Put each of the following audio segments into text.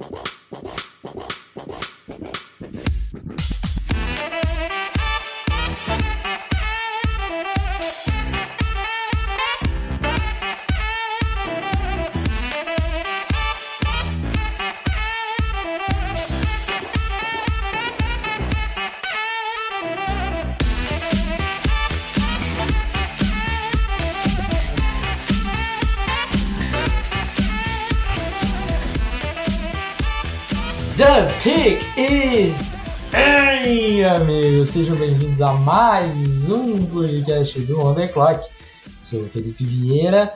The sejam bem-vindos a mais um podcast do On The Clock. Sou o Felipe Vieira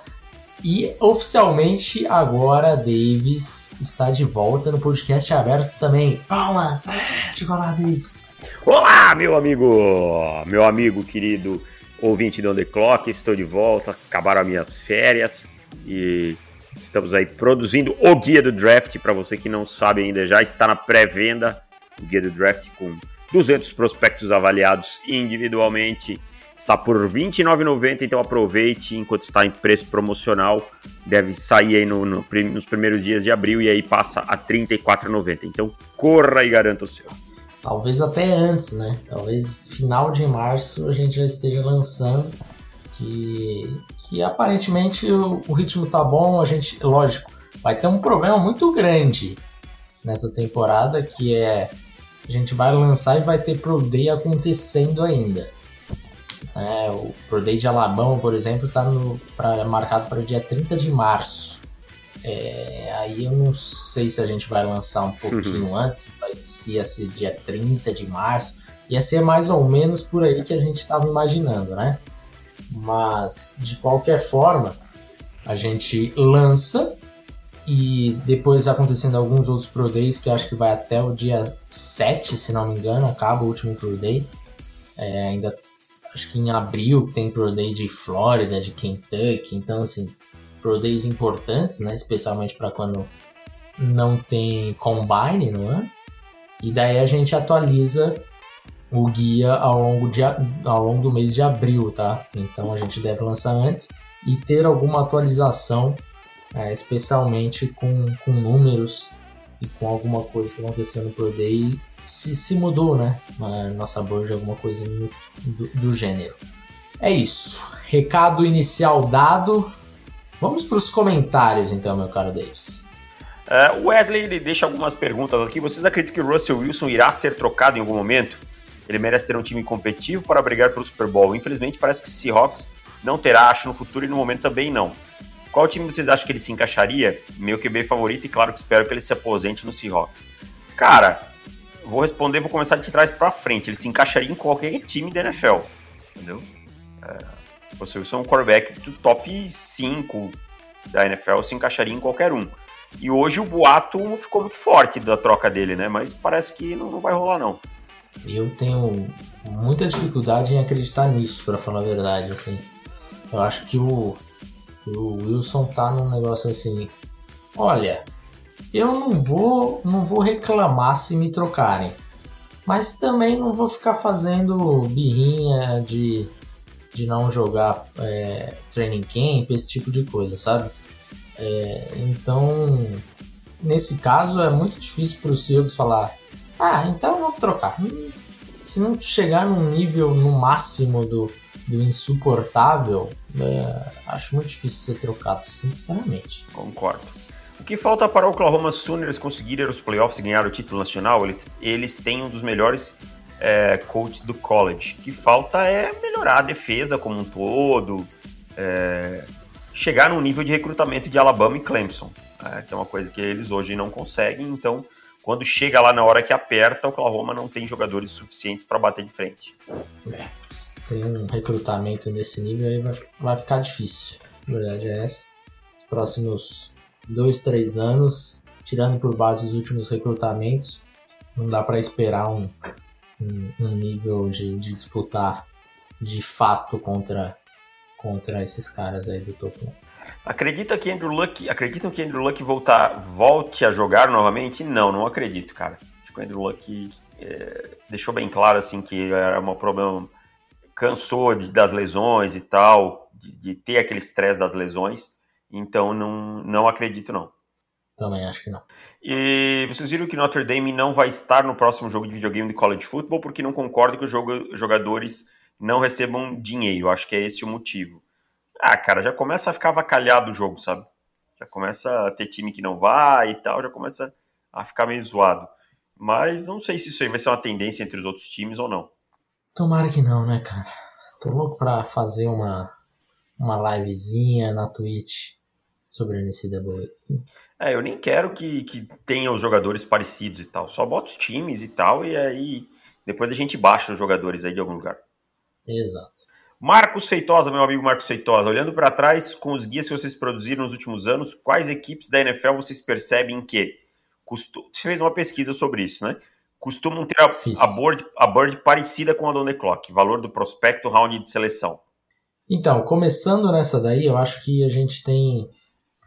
e oficialmente agora Davis está de volta no podcast aberto também. Palmas! Ah, Chocolate Davis. Olá, meu amigo! Meu amigo querido ouvinte do On The Clock, estou de volta. Acabaram as minhas férias e Estamos aí produzindo o guia do draft. Para você que não sabe ainda, já está na pré-venda o guia do draft com 200 prospectos avaliados individualmente. Está por R$ 29,90, então aproveite enquanto está em preço promocional. Deve sair aí no, no, nos primeiros dias de abril e aí passa a R$ 34,90. Então corra e garanta o seu. Talvez até antes, né? Talvez final de março a gente já esteja lançando que, que aparentemente o, o ritmo tá bom, a gente, lógico, vai ter um problema muito grande nessa temporada, que é a gente vai lançar e vai ter Pro Day acontecendo ainda. É, o Pro Day de Alabama, por exemplo, está marcado para o dia 30 de março. É, aí eu não sei se a gente vai lançar um pouquinho uhum. antes, se ia ser dia 30 de março. Ia ser mais ou menos por aí que a gente estava imaginando, né? Mas, de qualquer forma, a gente lança e depois acontecendo alguns outros Pro Days, que acho que vai até o dia 7, se não me engano, acaba o último Pro Day. É, ainda acho que em abril tem Pro Day de Flórida, de Kentucky, então assim, Pro Days importantes, né? Especialmente para quando não tem Combine no ano. E daí a gente atualiza o guia ao longo, de, ao longo do mês de abril, tá? Então a gente deve lançar antes e ter alguma atualização, é, especialmente com, com números e com alguma coisa que aconteceu no Pro Day, se, se mudou, né? A nossa board, alguma coisa do, do, gênero. É isso. Recado inicial dado. Vamos para os comentários, então, meu caro Davis. Uh, Wesley ele deixa algumas perguntas aqui. Vocês acreditam que o Russell Wilson irá ser trocado em algum momento? Ele merece ter um time competitivo para brigar pelo Super Bowl. Infelizmente, parece que Seahawks não terá, acho, no futuro e no momento também não. Qual time vocês acham que ele se encaixaria? Meu QB favorito e claro que espero que ele se aposente no Seahawks. Cara, vou responder, vou começar de trás para frente. Ele se encaixaria em qualquer time da NFL, entendeu? É, você é um quarterback do top 5 da NFL, se encaixaria em qualquer um. E hoje o boato ficou muito forte da troca dele, né? Mas parece que não, não vai rolar não. Eu tenho muita dificuldade em acreditar nisso, para falar a verdade, assim. Eu acho que o, o Wilson tá num negócio assim. Olha, eu não vou, não vou reclamar se me trocarem, mas também não vou ficar fazendo birrinha de, de não jogar é, training camp, esse tipo de coisa, sabe? É, então, nesse caso, é muito difícil para o Seahawks falar ah, então vamos trocar. Se não chegar num nível no máximo do, do insuportável, é, acho muito difícil ser trocado, sinceramente. Concordo. O que falta para o Oklahoma Sooners conseguir os playoffs e ganhar o título nacional? Eles, eles têm um dos melhores é, coaches do college. O que falta é melhorar a defesa como um todo, é, chegar no nível de recrutamento de Alabama e Clemson, é, que é uma coisa que eles hoje não conseguem. Então, quando chega lá na hora que aperta, o Oklahoma não tem jogadores suficientes para bater de frente. É, sem um recrutamento nesse nível aí vai, vai ficar difícil. A verdade é essa. Os próximos dois, três anos, tirando por base os últimos recrutamentos, não dá para esperar um, um, um nível de, de, disputar de fato contra, contra esses caras aí do topo. Acredita que Andrew Luck, acreditam que Andrew Luck voltar, volte a jogar novamente? Não, não acredito, cara. Acho que o Andrew Luck é, deixou bem claro assim que era um problema, cansou de, das lesões e tal, de, de ter aquele estresse das lesões. Então não, não acredito não. Também acho que não. E vocês viram que Notre Dame não vai estar no próximo jogo de videogame de college football porque não concorda que os jogadores não recebam dinheiro. Acho que é esse o motivo. Ah, cara, já começa a ficar avacalhado o jogo, sabe? Já começa a ter time que não vai e tal, já começa a ficar meio zoado. Mas não sei se isso aí vai ser uma tendência entre os outros times ou não. Tomara que não, né, cara? Tô louco pra fazer uma, uma livezinha na Twitch sobre a NCAA. É, eu nem quero que, que tenha os jogadores parecidos e tal. Só bota os times e tal, e aí depois a gente baixa os jogadores aí de algum lugar. Exato. Marcos Feitosa, meu amigo Marcos Feitosa, olhando para trás com os guias que vocês produziram nos últimos anos, quais equipes da NFL vocês percebem que. Você fez uma pesquisa sobre isso, né? Costumam ter a, a, board, a board parecida com a do The Clock, valor do prospecto, round de seleção. Então, começando nessa daí, eu acho que a gente tem,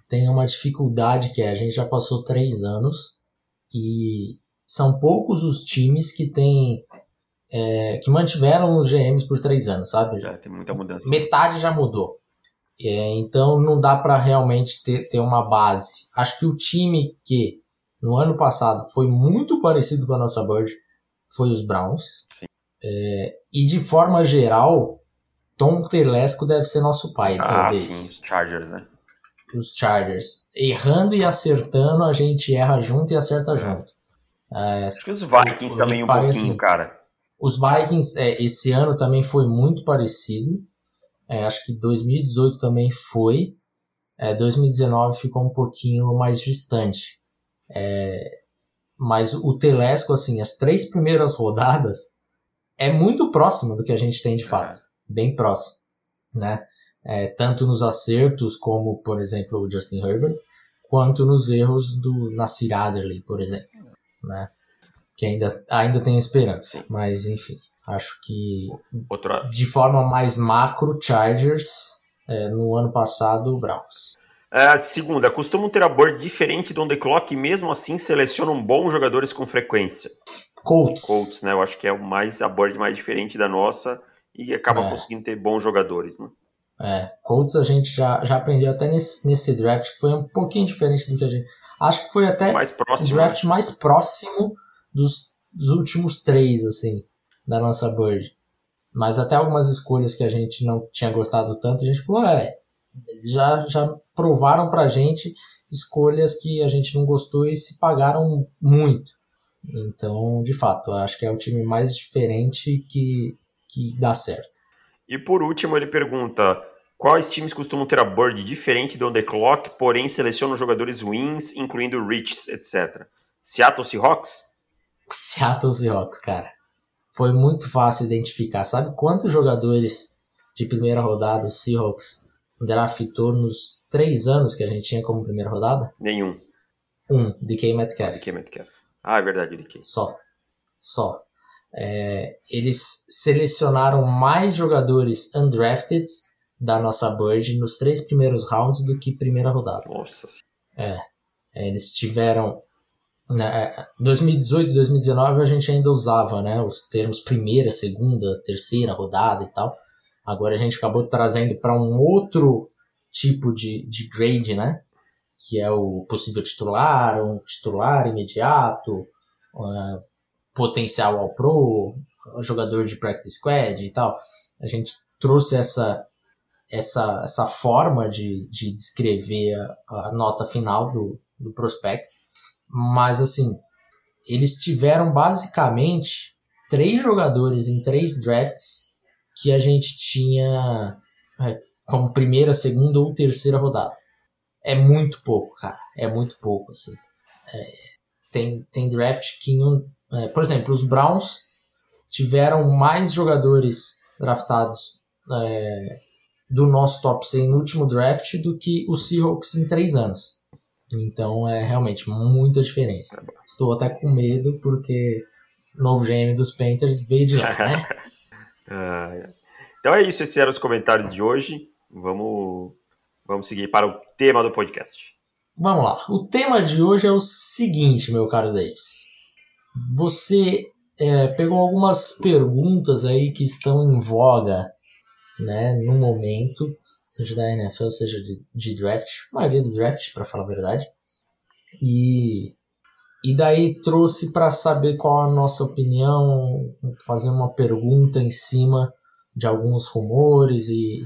tem uma dificuldade que é, a gente já passou três anos e são poucos os times que têm é, que mantiveram os GMs por três anos, sabe? É, tem muita mudança. Metade já mudou. É, então não dá para realmente ter, ter uma base. Acho que o time que no ano passado foi muito parecido com a nossa Bird, foi os Browns. É, e de forma geral, Tom Telesco deve ser nosso pai. Ah, sim, os Chargers, né? Os Chargers. Errando e acertando, a gente erra junto e acerta é. junto. É, Acho que os Vikings também um pouquinho, assim, cara. Os Vikings, é, esse ano também foi muito parecido. É, acho que 2018 também foi. 2019 é, ficou um pouquinho mais distante. É, mas o Telesco, assim, as três primeiras rodadas é muito próximo do que a gente tem de fato. Bem próximo, né? É, tanto nos acertos, como, por exemplo, o Justin Herbert, quanto nos erros do Nasir Adderley, por exemplo, né? Que ainda, ainda tem esperança. Sim. Mas, enfim, acho que Outra... de forma mais macro, Chargers, é, no ano passado, Browns. Uh, segunda, costumam ter a board diferente do on the clock e mesmo assim selecionam bons jogadores com frequência. Colts. Colts, né? Eu acho que é mais a board mais diferente da nossa e acaba é. conseguindo ter bons jogadores, né? É, Colts a gente já, já aprendeu até nesse, nesse draft que foi um pouquinho diferente do que a gente. Acho que foi até mais próximo, o draft mais próximo dos, dos últimos três, assim, da nossa board. Mas até algumas escolhas que a gente não tinha gostado tanto, a gente falou, é, já, já provaram pra gente escolhas que a gente não gostou e se pagaram muito. Então, de fato, acho que é o time mais diferente que, que dá certo. E por último, ele pergunta: quais times costumam ter a board diferente do On The Clock, porém selecionam jogadores wins, incluindo Riches, etc. Seattle Seahawks? Seattle Seahawks, cara. Foi muito fácil identificar. Sabe quantos jogadores de primeira rodada o Seahawks draftou nos três anos que a gente tinha como primeira rodada? Nenhum. Um, DK Metcalf. DK Metcalf. Ah, é verdade, DK. Só. Só. É, eles selecionaram mais jogadores undrafted da nossa Bird nos três primeiros rounds do que primeira rodada. Nossa. É. é eles tiveram. Né, 2018 e 2019 a gente ainda usava né, os termos primeira, segunda, terceira rodada e tal. Agora a gente acabou trazendo para um outro tipo de, de grade, né? Que é o possível titular, um titular imediato, uh, potencial ao pro, jogador de practice squad e tal. A gente trouxe essa essa, essa forma de, de descrever a, a nota final do, do prospecto. Mas assim, eles tiveram basicamente três jogadores em três drafts que a gente tinha é, como primeira, segunda ou terceira rodada. É muito pouco, cara. É muito pouco, assim. É, tem, tem draft que, é, por exemplo, os Browns tiveram mais jogadores draftados é, do nosso top 100 no último draft do que os Seahawks em três anos. Então é realmente muita diferença. Estou até com medo porque o novo GM dos Panthers veio de lá, né? Ah, é. então é isso, esses eram os comentários de hoje. Vamos, vamos seguir para o tema do podcast. Vamos lá. O tema de hoje é o seguinte, meu caro Davis. Você é, pegou algumas perguntas aí que estão em voga, né, no momento, seja da NFL, seja de, de draft, maioria do draft, para falar a verdade. E, e daí trouxe para saber qual a nossa opinião, fazer uma pergunta em cima de alguns rumores e,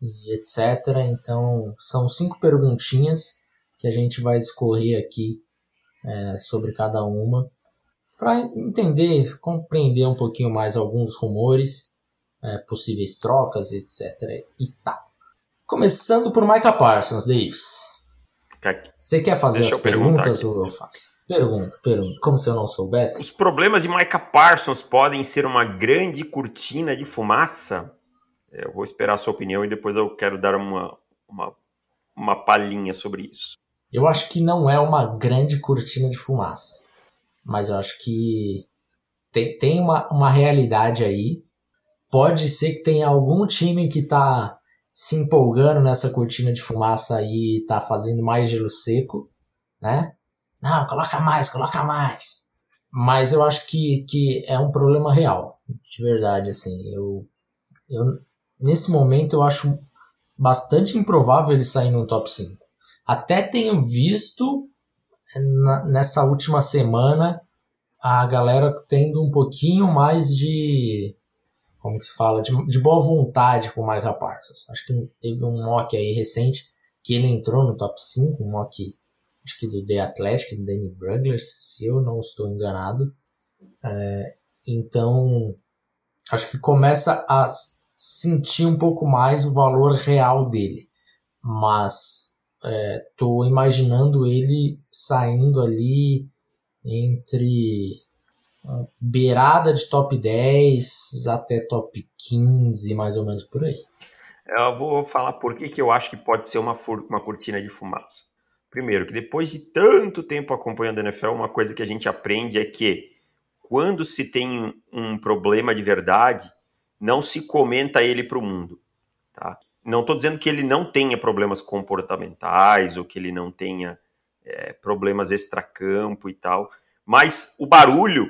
e etc. Então, são cinco perguntinhas que a gente vai discorrer aqui é, sobre cada uma para entender, compreender um pouquinho mais alguns rumores, é, possíveis trocas, etc. E tá. Começando por Micah Parsons, Davis. Você quer fazer Deixa as perguntas ou eu faço? Pergunta, pergunta. Como se eu não soubesse? Os problemas de Micah Parsons podem ser uma grande cortina de fumaça? É, eu vou esperar a sua opinião e depois eu quero dar uma, uma, uma palhinha sobre isso. Eu acho que não é uma grande cortina de fumaça. Mas eu acho que tem, tem uma, uma realidade aí. Pode ser que tenha algum time que tá se empolgando nessa cortina de fumaça aí, tá fazendo mais gelo seco, né? Não, coloca mais, coloca mais. Mas eu acho que, que é um problema real, de verdade, assim. Eu, eu, nesse momento eu acho bastante improvável ele sair no top 5. Até tenho visto na, nessa última semana a galera tendo um pouquinho mais de como se fala, de, de boa vontade com o Michael Parsons. Acho que teve um mock aí recente que ele entrou no top 5, um mock acho que do The Athletic, do Danny Brugler, se eu não estou enganado. É, então, acho que começa a sentir um pouco mais o valor real dele. Mas estou é, imaginando ele saindo ali entre beirada de top 10 até top 15, mais ou menos por aí. Eu vou falar por que, eu acho que pode ser uma, uma cortina de fumaça. Primeiro, que depois de tanto tempo acompanhando a NFL, uma coisa que a gente aprende é que quando se tem um problema de verdade, não se comenta ele para o mundo. Tá? Não estou dizendo que ele não tenha problemas comportamentais ou que ele não tenha é, problemas extracampo e tal, mas o barulho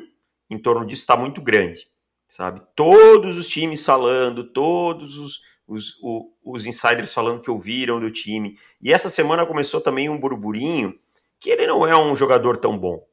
em torno disso está muito grande, sabe? Todos os times falando, todos os, os, os, os insiders falando que ouviram do time. E essa semana começou também um burburinho que ele não é um jogador tão bom,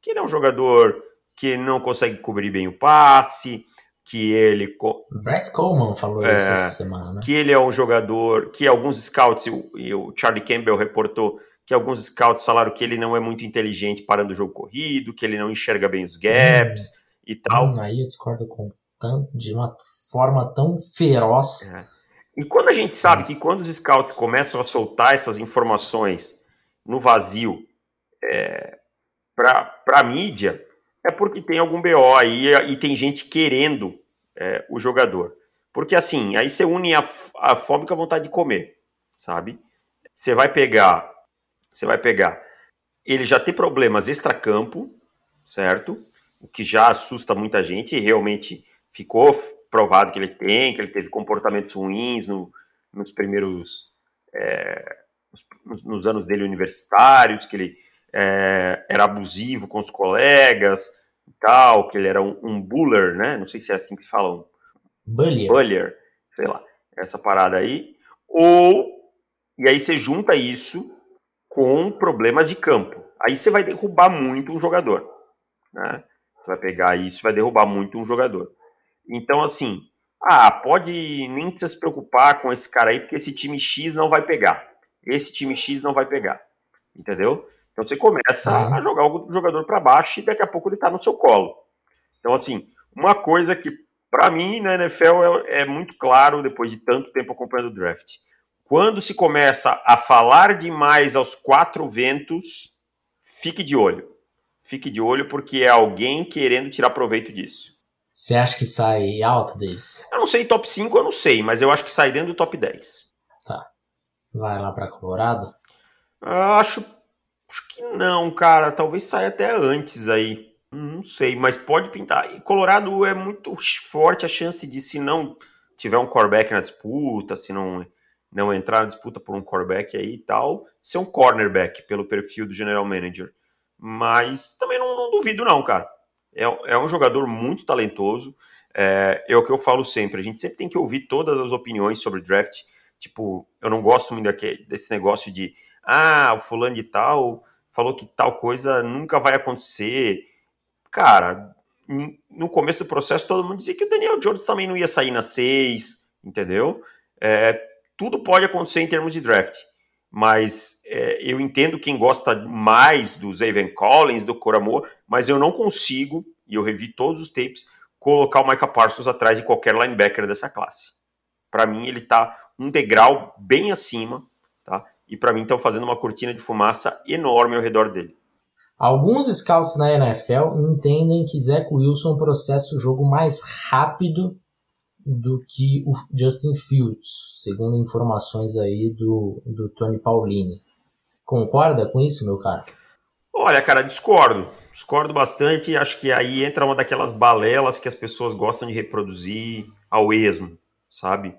que ele é um jogador que não consegue cobrir bem o passe, que ele. Brett Coleman falou é, isso essa semana, né? Que ele é um jogador que alguns scouts, e o Charlie Campbell reportou que alguns scouts falaram que ele não é muito inteligente parando o jogo corrido, que ele não enxerga bem os gaps hum, e tal. Hum, aí eu discordo com tanto, de uma forma tão feroz. É. E quando a gente sabe Nossa. que quando os scouts começam a soltar essas informações no vazio é, para a mídia, é porque tem algum BO aí e tem gente querendo é, o jogador. Porque assim, aí você une a, a fome com a vontade de comer, sabe? Você vai pegar você vai pegar. Ele já tem problemas extracampo, certo? O que já assusta muita gente e realmente ficou provado que ele tem, que ele teve comportamentos ruins no, nos primeiros. É, nos, nos, anos dele universitários, que ele é, era abusivo com os colegas e tal, que ele era um, um buller, né? Não sei se é assim que falam. Bullier. Bullier, sei lá, essa parada aí. Ou. E aí você junta isso com problemas de campo. Aí você vai derrubar muito um jogador. Né? Você vai pegar isso vai derrubar muito um jogador. Então, assim, ah, pode nem se preocupar com esse cara aí, porque esse time X não vai pegar. Esse time X não vai pegar. Entendeu? Então você começa uhum. a jogar o jogador para baixo e daqui a pouco ele está no seu colo. Então, assim, uma coisa que para mim na NFL é, é, muito claro, depois de tanto tempo acompanhando o draft. Quando se começa a falar demais aos quatro ventos, fique de olho. Fique de olho porque é alguém querendo tirar proveito disso. Você acha que sai alto, Davis? Eu não sei, top 5 eu não sei, mas eu acho que sai dentro do top 10. Tá. Vai lá para Colorado? Acho, acho que não, cara. Talvez saia até antes aí. Não sei, mas pode pintar. E Colorado é muito forte a chance de, se não tiver um quarterback na disputa, se não não entrar na disputa por um quarterback aí e tal, ser um cornerback pelo perfil do general manager. Mas também não, não duvido não, cara. É, é, um jogador muito talentoso. É, é, o que eu falo sempre. A gente sempre tem que ouvir todas as opiniões sobre draft. Tipo, eu não gosto muito desse negócio de ah, o fulano de tal falou que tal coisa nunca vai acontecer. Cara, no começo do processo todo mundo dizia que o Daniel Jones também não ia sair na 6, entendeu? É, tudo pode acontecer em termos de draft. Mas é, eu entendo quem gosta mais do Zaven Collins, do Coramor, mas eu não consigo, e eu revi todos os tapes, colocar o Micah Parsons atrás de qualquer linebacker dessa classe. Para mim, ele está um degrau bem acima, tá? E para mim estão fazendo uma cortina de fumaça enorme ao redor dele. Alguns scouts na NFL entendem que Zach Wilson processa o jogo mais rápido do que o Justin Fields, segundo informações aí do, do Tony Paulini. Concorda com isso, meu cara? Olha, cara, discordo. Discordo bastante. Acho que aí entra uma daquelas balelas que as pessoas gostam de reproduzir ao esmo, sabe?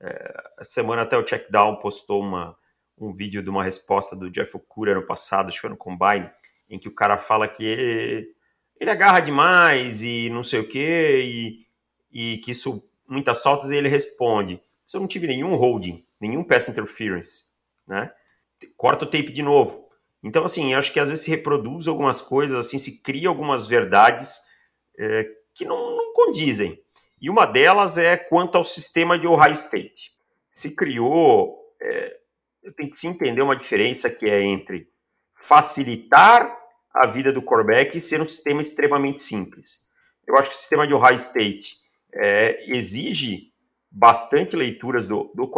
É, semana até o Checkdown postou uma, um vídeo de uma resposta do Jeff Okura no passado, acho que foi no Combine, em que o cara fala que ele, ele agarra demais e não sei o quê, e, e que isso, muitas faltas, e ele responde, se eu não tive nenhum holding, nenhum pass interference, né? Corta o tape de novo. Então, assim, eu acho que às vezes se reproduz algumas coisas, assim, se cria algumas verdades é, que não, não condizem. E uma delas é quanto ao sistema de Ohio State. Se criou, é, tem que se entender uma diferença que é entre facilitar a vida do quarterback e ser um sistema extremamente simples. Eu acho que o sistema de Ohio State é, exige bastante leituras do, do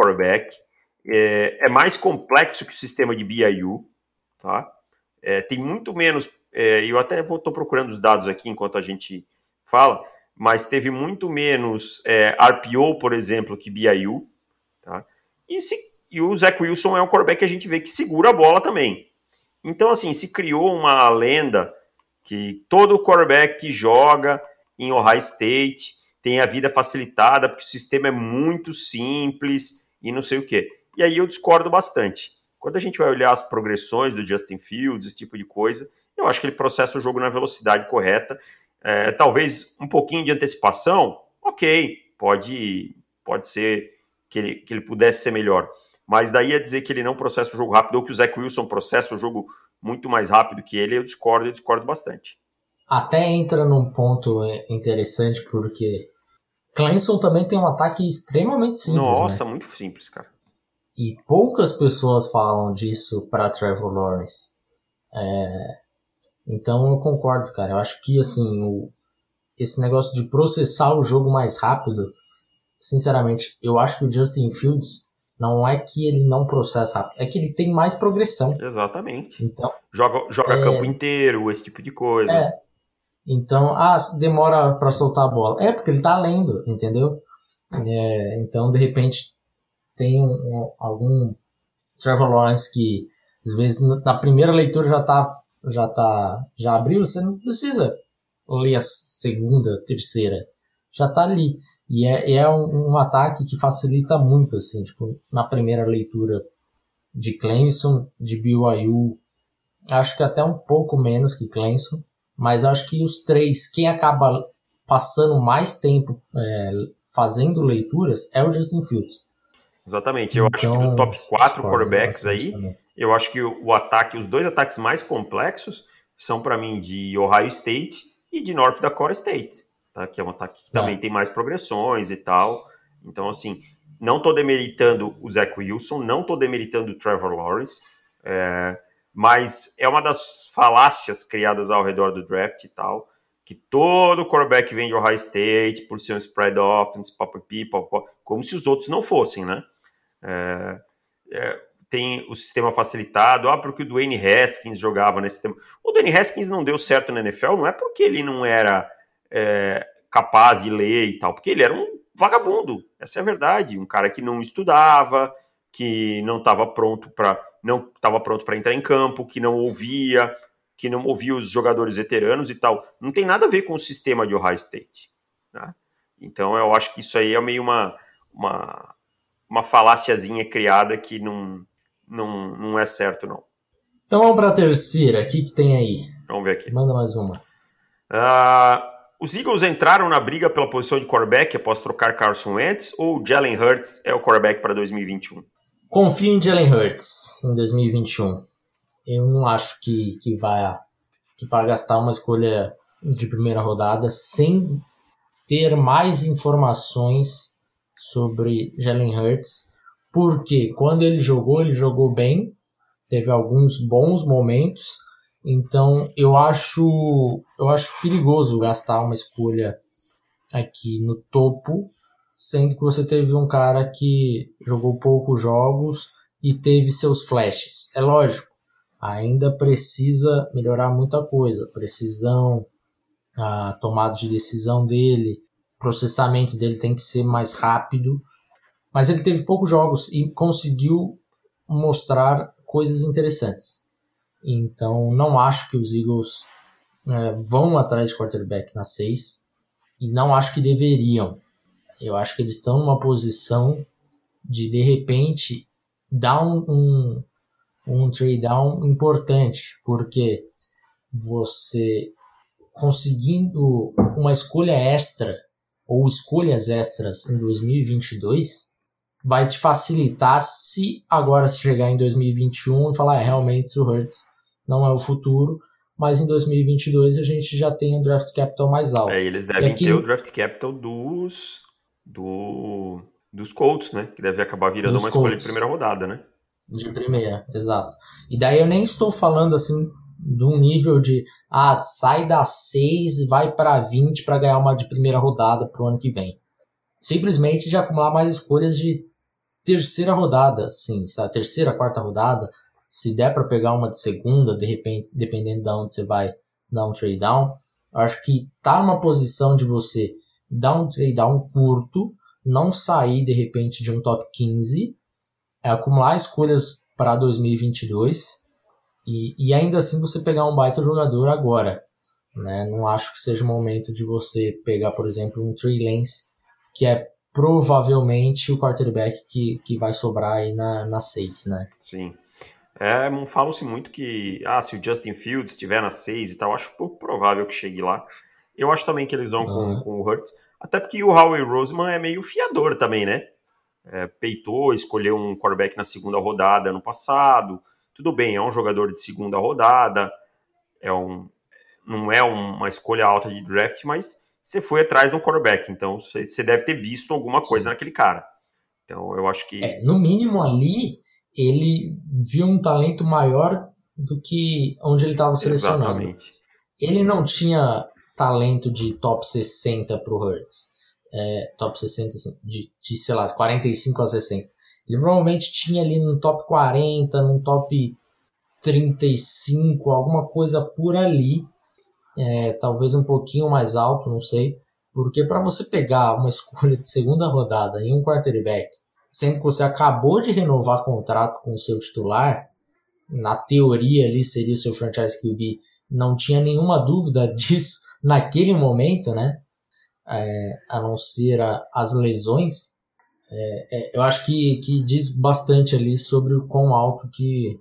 é, é, mais complexo que o sistema de BIU, tá? É, tem muito menos, é, eu até estou procurando os dados aqui enquanto a gente fala, mas teve muito menos é, RPO, por exemplo, que BIU, tá? E, se, e o Zach Wilson é um quarterback que a gente vê que segura a bola também. Então, assim, se criou uma lenda que todo quarterback que joga em Ohio State tem a vida facilitada porque o sistema é muito simples e não sei o quê. E aí eu discordo bastante. Quando a gente vai olhar as progressões do Justin Fields, esse tipo de coisa, eu acho que ele processa o jogo na velocidade correta. É, talvez um pouquinho de antecipação, ok, pode, pode ser que ele, que ele pudesse ser melhor. Mas daí a dizer que ele não processa o jogo rápido ou que o Zach Wilson processa o jogo muito mais rápido que ele, eu discordo, eu discordo bastante. Até entra num ponto interessante, porque Clemson também tem um ataque extremamente simples. Nossa, né? muito simples, cara. E poucas pessoas falam disso para Trevor Lawrence. É... Então eu concordo, cara. Eu acho que assim, o... esse negócio de processar o jogo mais rápido, sinceramente, eu acho que o Justin Fields não é que ele não processa rápido, é que ele tem mais progressão. Exatamente. Então, joga joga é, campo inteiro, esse tipo de coisa. É. Então, ah, demora para soltar a bola. É porque ele tá lendo, entendeu? É, então, de repente, tem um, um, algum Trevor Lawrence que às vezes na primeira leitura já tá já tá já abriu, você não precisa ler a segunda, terceira, já tá ali. E é, é um, um, ataque que facilita muito, assim, tipo, na primeira leitura de Clemson, de BYU, acho que até um pouco menos que Clemson, mas acho que os três, quem acaba passando mais tempo é, fazendo leituras é o Justin Fields. Exatamente, eu então, acho que no então, top 4 quarterbacks aí, também. eu acho que o, o ataque, os dois ataques mais complexos são para mim de Ohio State e de North Dakota State tá? que é um ataque que é. também tem mais progressões e tal. Então, assim, não estou demeritando o Zach Wilson, não estou demeritando o Trevor Lawrence, é, mas é uma das falácias criadas ao redor do draft e tal, que todo quarterback vem de Ohio State por ser um spread offense, pop people, como se os outros não fossem, né? É, é, tem o sistema facilitado, ah, porque o Dwayne Haskins jogava nesse sistema. O Dwayne Haskins não deu certo na NFL, não é porque ele não era é, capaz de ler e tal, porque ele era um vagabundo, essa é a verdade, um cara que não estudava, que não estava pronto para não estava pronto para entrar em campo, que não ouvia, que não ouvia os jogadores veteranos e tal. Não tem nada a ver com o sistema de Ohio State. Né? Então eu acho que isso aí é meio uma, uma, uma faláciazinha criada que não, não, não é certo, não. Então vamos para a terceira. O que, que tem aí? Vamos ver aqui. Manda mais uma. Uh, os Eagles entraram na briga pela posição de quarterback após trocar Carson Wentz ou Jalen Hurts é o quarterback para 2021? Confio em Jalen Hurts em 2021. eu não acho que, que, vai, que vai gastar uma escolha de primeira rodada sem ter mais informações sobre Jalen Hurts, porque quando ele jogou, ele jogou bem, teve alguns bons momentos, então eu acho eu acho perigoso gastar uma escolha aqui no topo, sendo que você teve um cara que jogou poucos jogos e teve seus flashes. É lógico, ainda precisa melhorar muita coisa, precisão, a tomada de decisão dele, processamento dele tem que ser mais rápido. Mas ele teve poucos jogos e conseguiu mostrar coisas interessantes. Então, não acho que os Eagles é, vão atrás de quarterback na 6 e não acho que deveriam. Eu acho que eles estão numa posição de, de repente, dar um, um, um trade down importante, porque você conseguindo uma escolha extra ou escolhas extras em 2022 vai te facilitar se agora se chegar em 2021 e falar é, realmente o Hurts não é o futuro, mas em 2022 a gente já tem o draft capital mais alto. É, eles devem aqui, ter o draft capital dos do, dos Colts, né? Que deve acabar virando uma Colts. escolha de primeira rodada, né? De primeira, exato. E daí eu nem estou falando assim de um nível de ah, sai da 6 vai para 20 para ganhar uma de primeira rodada pro ano que vem. Simplesmente de acumular mais escolhas de terceira rodada, sim, sabe? Terceira, quarta rodada. Se der para pegar uma de segunda, de repente, dependendo de onde você vai dar um trade down, acho que tá numa posição de você dar um trade down curto, não sair de repente de um top 15, é acumular escolhas para 2022 e, e ainda assim você pegar um baita jogador agora. Né? Não acho que seja o momento de você pegar, por exemplo, um Trey Lance, que é provavelmente o quarterback que, que vai sobrar aí na, na 6, né? Sim. É, falam-se muito que, ah, se o Justin Fields estiver na 6 e tal, acho pouco provável que chegue lá. Eu acho também que eles vão uhum. com, com o Hurts, até porque o Howie Roseman é meio fiador também, né? É, peitou, escolheu um quarterback na segunda rodada ano passado, tudo bem, é um jogador de segunda rodada, é um, não é uma escolha alta de draft, mas você foi atrás de um quarterback, então você deve ter visto alguma coisa Sim. naquele cara. Então eu acho que. É, no mínimo ali, ele viu um talento maior do que onde ele estava selecionado. Exatamente. Ele não tinha talento de top 60 pro Hurts. É, top 60, assim, de, de, sei lá, 45 a 60. Ele provavelmente tinha ali no top 40, no top 35, alguma coisa por ali. É, talvez um pouquinho mais alto, não sei. Porque para você pegar uma escolha de segunda rodada em um quarterback, sendo que você acabou de renovar contrato com o seu titular, na teoria ali seria o seu franchise QB, não tinha nenhuma dúvida disso naquele momento, né? É, a não ser a, as lesões. É, é, eu acho que, que diz bastante ali sobre o quão alto que,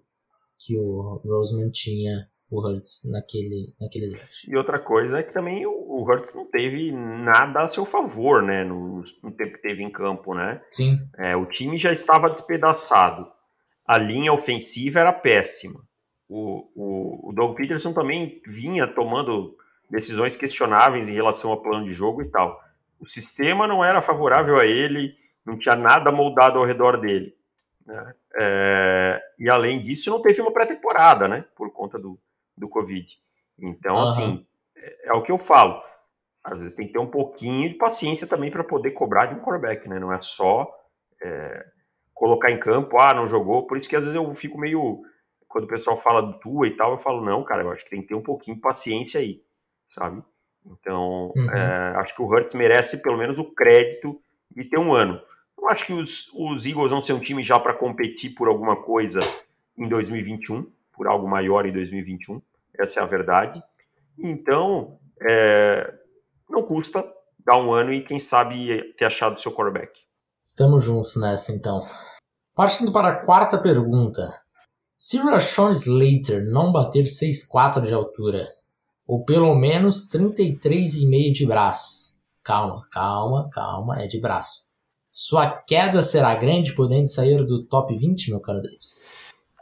que o Roseman tinha o Hurts naquele, naquele draft. E outra coisa é que também o, o Hurts não teve nada a seu favor, né, no, no tempo que teve em campo, né? Sim. É, o time já estava despedaçado. A linha ofensiva era péssima. O, o, o Doug Peterson também vinha tomando decisões questionáveis em relação ao plano de jogo e tal. O sistema não era favorável a ele, não tinha nada moldado ao redor dele. Né? É, e além disso, não teve uma pré-temporada, né? Por conta do, do Covid. Então, uhum. assim, é, é, o que eu falo. Às vezes tem que ter um pouquinho de paciência também para poder cobrar de um quarterback, né? Não é só é, colocar em campo, ah, não jogou. Por isso que às vezes eu fico meio. Quando o pessoal fala do tua e tal, eu falo, não, cara, eu acho que tem que ter um pouquinho de paciência aí, sabe? Então, uhum. é, acho que o Hurts merece pelo menos o crédito de ter um ano. Eu acho que os, os Eagles vão ser um time já para competir por alguma coisa em 2021, por algo maior em 2021, essa é a verdade. Então, é, não custa dar um ano e quem sabe ter achado seu quarterback. Estamos juntos nessa então. Partindo para a quarta pergunta. Se Rashawn Slater não bater 6'4 de altura, ou pelo menos 33,5 de braço, calma, calma, calma, é de braço. Sua queda será grande, podendo sair do top 20, meu caro Davis?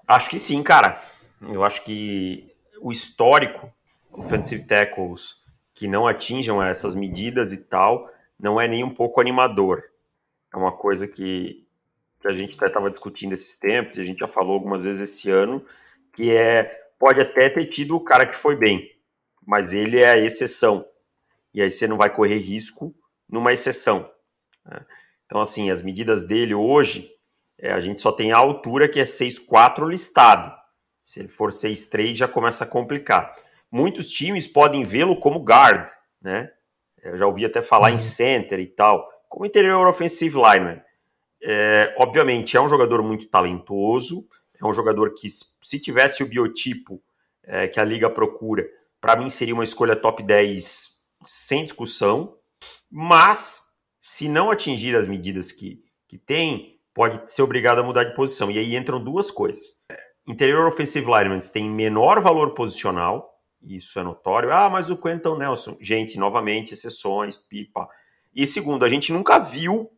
Acho que sim, cara. Eu acho que o histórico, offensive tackles que não atinjam essas medidas e tal, não é nem um pouco animador. É uma coisa que, que a gente até estava discutindo esses tempos, a gente já falou algumas vezes esse ano, que é pode até ter tido o cara que foi bem, mas ele é a exceção. E aí você não vai correr risco numa exceção. Né? Então, assim, as medidas dele hoje, é, a gente só tem a altura que é 6,4 listado. Se ele for 6,3 já começa a complicar. Muitos times podem vê-lo como guard, né? Eu já ouvi até falar uhum. em center e tal, como interior offensive lineman. É, obviamente é um jogador muito talentoso, é um jogador que, se tivesse o biotipo é, que a liga procura, para mim seria uma escolha top 10 sem discussão, mas se não atingir as medidas que, que tem, pode ser obrigado a mudar de posição. E aí entram duas coisas. Interior offensive linemen têm menor valor posicional, isso é notório. Ah, mas o Quentin Nelson, gente, novamente, exceções, pipa. E segundo, a gente nunca viu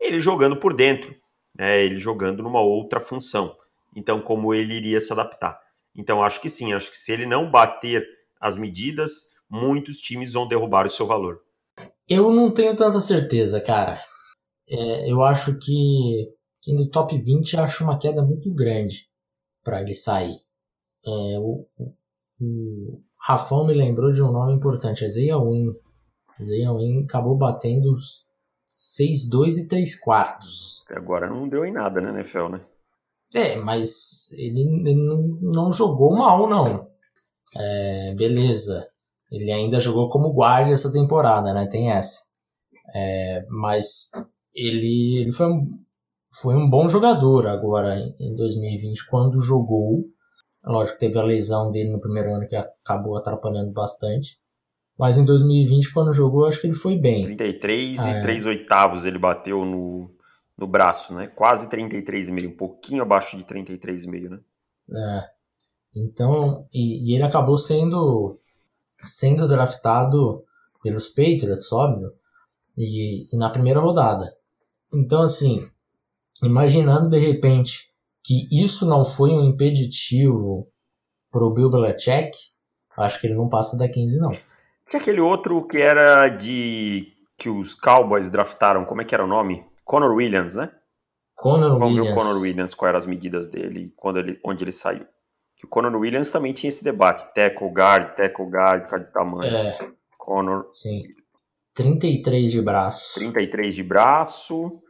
ele jogando por dentro, né? ele jogando numa outra função. Então, como ele iria se adaptar? Então, acho que sim, acho que se ele não bater as medidas, muitos times vão derrubar o seu valor. Eu não tenho tanta certeza, cara. É, eu acho que, que no top 20 acho uma queda muito grande para ele sair. É, o, o, o, Rafão me lembrou de um nome importante, Isaiah Win. Isaiah Win acabou batendo 6-2 e 3 quartos. Agora não deu em nada, né, Nefel, né? É, mas ele, ele não, não jogou mal, não. É, beleza. Ele ainda jogou como guarda essa temporada, né? Tem essa. É, mas ele, ele foi, um, foi um bom jogador agora em 2020, quando jogou. Lógico que teve a lesão dele no primeiro ano que acabou atrapalhando bastante. Mas em 2020, quando jogou, acho que ele foi bem. 33 ah, e é. 3 oitavos ele bateu no, no braço, né? Quase 33,5, um pouquinho abaixo de 33,5, né? É. Então, e, e ele acabou sendo sendo draftado pelos Patriots, óbvio, e, e na primeira rodada. Então, assim, imaginando de repente que isso não foi um impeditivo pro Bill Belichick, acho que ele não passa da 15, não. Tinha aquele outro que era de. que os Cowboys draftaram, como é que era o nome? Conor Williams, né? Conor Vamos Williams. ver o Conor Williams, quais eram as medidas dele, quando ele, onde ele saiu que o Conor Williams também tinha esse debate, tackle guard, tackle guard, cada tamanho. É. Conor. Sim. 33 de braço. 33 de braço.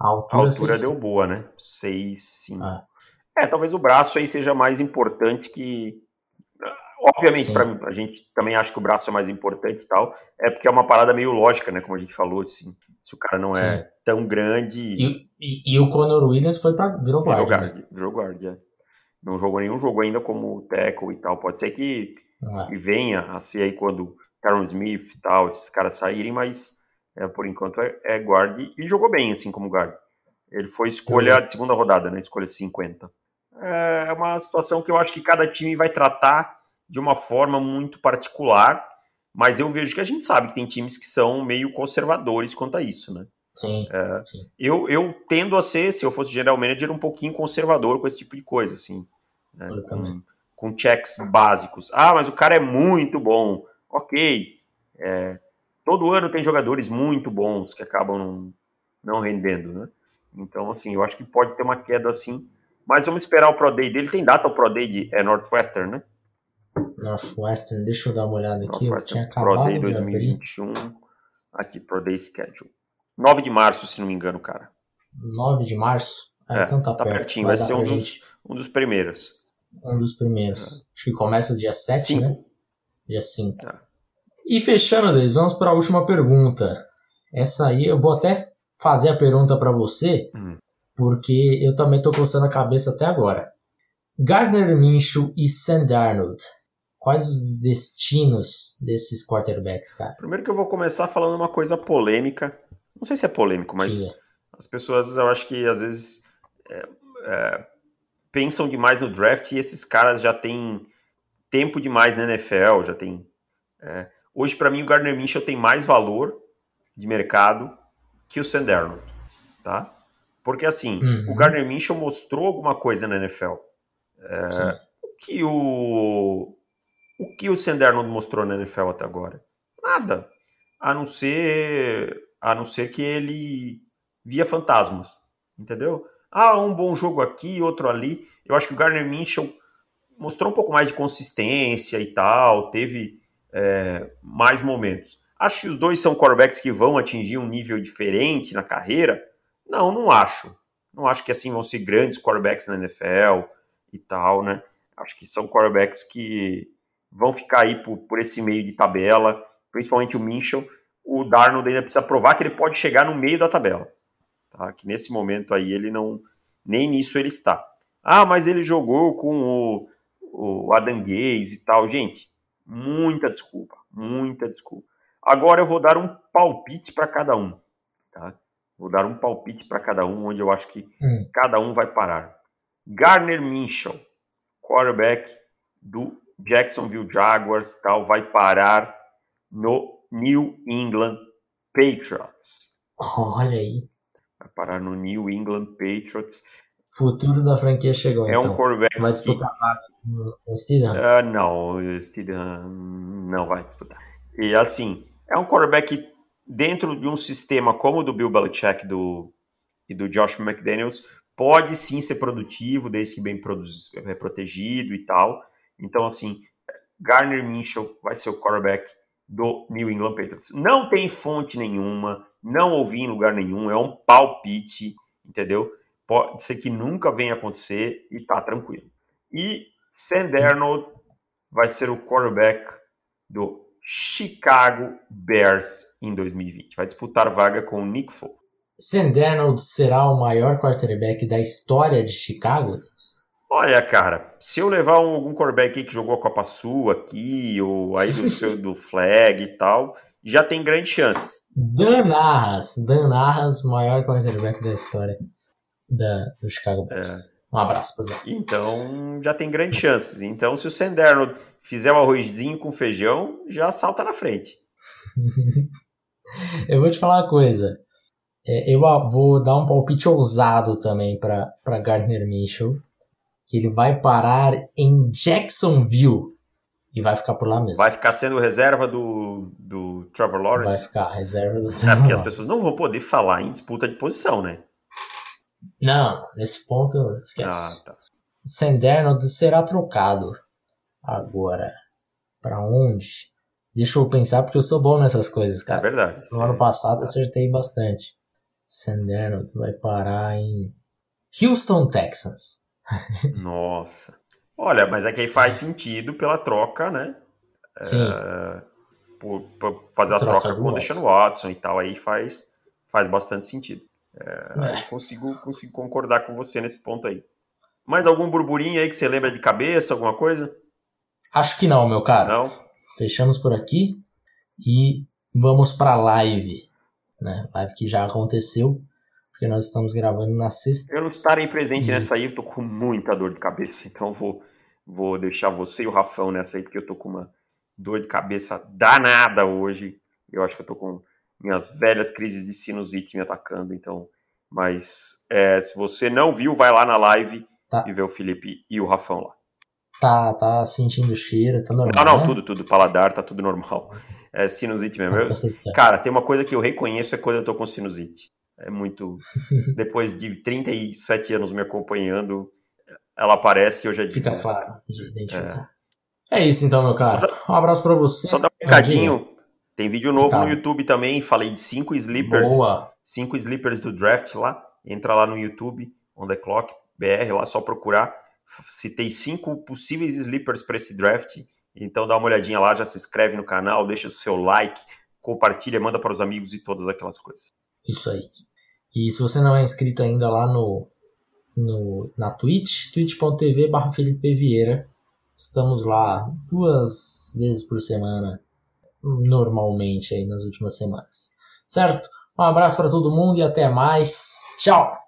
A altura, a altura deu boa, né? 6, 5. Ah. É, talvez o braço aí seja mais importante que. Obviamente, para mim, a gente também acha que o braço é mais importante e tal. É porque é uma parada meio lógica, né? Como a gente falou, assim. Se o cara não é Sim. tão grande. E, e, e, o Conor Williams foi para virou guard. Virou guard, né? virou guard, é não jogou nenhum jogo ainda como tackle e tal. Pode ser que, ah. que venha a ser aí quando Tyron Smith e tal, esses caras saírem, mas é, por enquanto é, é guard e jogou bem assim como guard. Ele foi escolha de segunda rodada, né? Escolha 50. É uma situação que eu acho que cada time vai tratar de uma forma muito particular, mas eu vejo que a gente sabe que tem times que são meio conservadores quanto a isso, né? Sim, é, sim. Eu, eu tendo a ser, se eu fosse general manager, um pouquinho conservador com esse tipo de coisa, assim. Né? Com, com, checks básicos. Ah, mas o cara é muito bom. Ok. É, todo ano tem jogadores muito bons que acabam não, não rendendo, né? Então, assim, eu acho que pode ter uma queda assim. Mas vamos esperar o Pro Day dele. Tem data o Pro Day de é, Northwestern, né? Northwestern, deixa eu dar uma olhada aqui. Eu tinha acabado Pro Day 2021. Aqui, Pro Day Schedule. 9 de março, se não me engano, cara. 9 de março? Ah, é, então tá, tá perto. pertinho, vai, vai ser um dos, um dos primeiros. Um dos primeiros. É. Acho que começa dia 7, Cinco. né? Dia 5. É. E fechando, Deus, vamos para a última pergunta. Essa aí eu vou até fazer a pergunta para você, hum. porque eu também tô coçando a cabeça até agora. Gardner Minshew e Sam Darnold. Quais os destinos desses quarterbacks, cara? Primeiro que eu vou começar falando uma coisa polêmica. Não sei se é polêmico, mas Sim. as pessoas, eu acho que às vezes é, é, pensam demais no draft e esses caras já têm tempo demais na NFL, já tem. É, hoje, para mim, o Gardner Minshew tem mais valor de mercado que o Sam tá? Porque assim, uhum. o Gardner Minshew mostrou alguma coisa na NFL. É, que o o que o Sanderno mostrou na NFL até agora? Nada. A não ser a não ser que ele via fantasmas, entendeu? Ah, um bom jogo aqui, outro ali. Eu acho que o Garner Minshew mostrou um pouco mais de consistência e tal, teve é, mais momentos. Acho que os dois são quarterbacks que vão atingir um nível diferente na carreira. Não, não acho. Não acho que assim vão ser grandes quarterbacks na NFL e tal, né? Acho que são quarterbacks que vão ficar aí por, por esse meio de tabela, principalmente o Minshew. O Darnold ainda precisa provar que ele pode chegar no meio da tabela. Tá? Que nesse momento aí ele não. Nem nisso ele está. Ah, mas ele jogou com o, o Adam Gaze e tal. Gente, muita desculpa. Muita desculpa. Agora eu vou dar um palpite para cada um. Tá? Vou dar um palpite para cada um, onde eu acho que hum. cada um vai parar. Garner Minshew, quarterback do Jacksonville Jaguars, tal, vai parar no New England Patriots. Olha aí. Parar no New England Patriots. Futuro da franquia chegou, é então. um quarterback Vai disputar com o Steedham? Uh, não, o Steedham não vai disputar. E assim, é um quarterback dentro de um sistema como o do Bill Belichick do, e do Josh McDaniels, pode sim ser produtivo, desde que bem é, protegido e tal. Então, assim, Garner Mitchell vai ser o quarterback do New England Patriots. Não tem fonte nenhuma, não ouvi em lugar nenhum, é um palpite, entendeu? Pode ser que nunca venha acontecer e tá tranquilo. E Sam Darnold vai ser o quarterback do Chicago Bears em 2020. Vai disputar vaga com o Nick Foles. Sam Darnold será o maior quarterback da história de Chicago? Olha, cara, se eu levar um, algum quarterback que jogou a Copa Sul aqui, ou aí do seu do flag e tal, já tem grande chance. Dan Arras, Dan Arras, maior quarterback da história da, do Chicago Bears. É. Um abraço, pessoal. Então, já tem grandes chances. Então, se o Sanderno fizer o um arrozinho com feijão, já salta na frente. eu vou te falar uma coisa. É, eu vou dar um palpite ousado também para Gardner Mitchell que ele vai parar em Jacksonville e vai ficar por lá mesmo. Vai ficar sendo reserva do, do Trevor Lawrence? Vai ficar reserva do Trevor É porque as pessoas não vão poder falar em disputa de posição, né? Não, nesse ponto esquece. Ah, tá. Será trocado agora. Para onde? Deixa eu pensar porque eu sou bom nessas coisas, cara. É verdade. No ano passado é. acertei bastante. Sanderno vai parar em Houston, Texans. Nossa. Olha, mas é que aí faz sentido pela troca, né? Sim. É, por, por, fazer a troca, troca com o Deshaun Watson e tal, aí faz, faz bastante sentido. É, é. Consigo, consigo concordar com você nesse ponto aí. Mais algum burburinho aí que você lembra de cabeça, alguma coisa? Acho que não, meu caro. Não? Fechamos por aqui e vamos para live, né? Live que já aconteceu porque nós estamos gravando na sexta. Eu não estarei presente e... nessa aí, eu tô com muita dor de cabeça, então vou, vou deixar você e o Rafão nessa aí, porque eu tô com uma dor de cabeça danada hoje. Eu acho que eu tô com minhas velhas crises de sinusite me atacando, então. Mas é, se você não viu, vai lá na live tá. e vê o Felipe e o Rafão lá. Tá, tá sentindo cheiro, tá normal. Não, não, né? tudo, tudo, paladar, tá tudo normal. É sinusite mesmo. Ah, tá cara, tem uma coisa que eu reconheço é quando eu tô com sinusite. É muito. Depois de 37 anos me acompanhando, ela aparece e eu já digo. Fica né? claro, É. é. isso então, meu cara. Um abraço para você. Só dá um recadinho. Tem vídeo novo no YouTube também. Falei de cinco sleepers. Boa. Cinco sleepers do draft lá. Entra lá no YouTube, On The Clock BR, lá só procurar. Citei cinco possíveis sleepers para esse draft. Então dá uma olhadinha lá, já se inscreve no canal, deixa o seu like, compartilha, manda para os amigos e todas aquelas coisas. Isso aí. E se você não é inscrito ainda lá no, no na Twitch, twitch.tv barra Felipe Vieira. Estamos lá duas vezes por semana, normalmente aí nas últimas semanas. Certo? Um abraço para todo mundo e até mais. Tchau!